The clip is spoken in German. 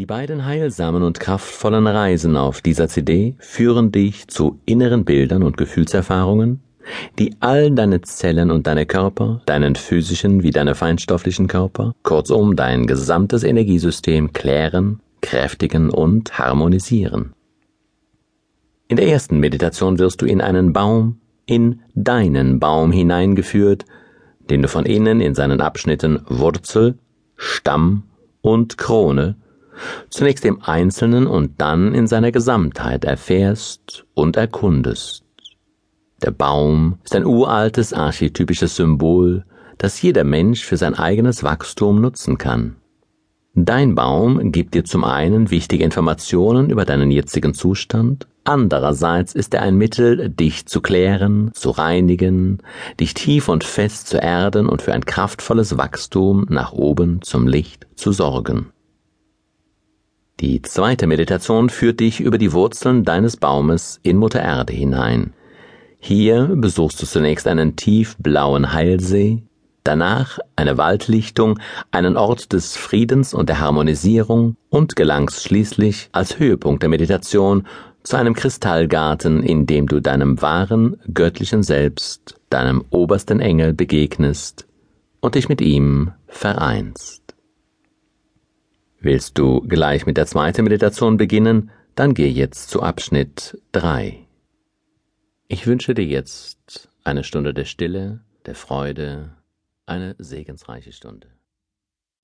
Die beiden heilsamen und kraftvollen Reisen auf dieser CD führen dich zu inneren Bildern und Gefühlserfahrungen, die all deine Zellen und deine Körper, deinen physischen wie deine feinstofflichen Körper, kurzum dein gesamtes Energiesystem klären, kräftigen und harmonisieren. In der ersten Meditation wirst du in einen Baum, in deinen Baum hineingeführt, den du von innen in seinen Abschnitten Wurzel, Stamm und Krone zunächst im Einzelnen und dann in seiner Gesamtheit erfährst und erkundest. Der Baum ist ein uraltes archetypisches Symbol, das jeder Mensch für sein eigenes Wachstum nutzen kann. Dein Baum gibt dir zum einen wichtige Informationen über deinen jetzigen Zustand, andererseits ist er ein Mittel, dich zu klären, zu reinigen, dich tief und fest zu erden und für ein kraftvolles Wachstum nach oben zum Licht zu sorgen. Die zweite Meditation führt dich über die Wurzeln deines Baumes in Mutter Erde hinein. Hier besuchst du zunächst einen tiefblauen Heilsee, danach eine Waldlichtung, einen Ort des Friedens und der Harmonisierung und gelangst schließlich als Höhepunkt der Meditation zu einem Kristallgarten, in dem du deinem wahren göttlichen Selbst, deinem obersten Engel begegnest und dich mit ihm vereinst. Willst du gleich mit der zweiten Meditation beginnen, dann geh jetzt zu Abschnitt 3. Ich wünsche dir jetzt eine Stunde der Stille, der Freude, eine segensreiche Stunde.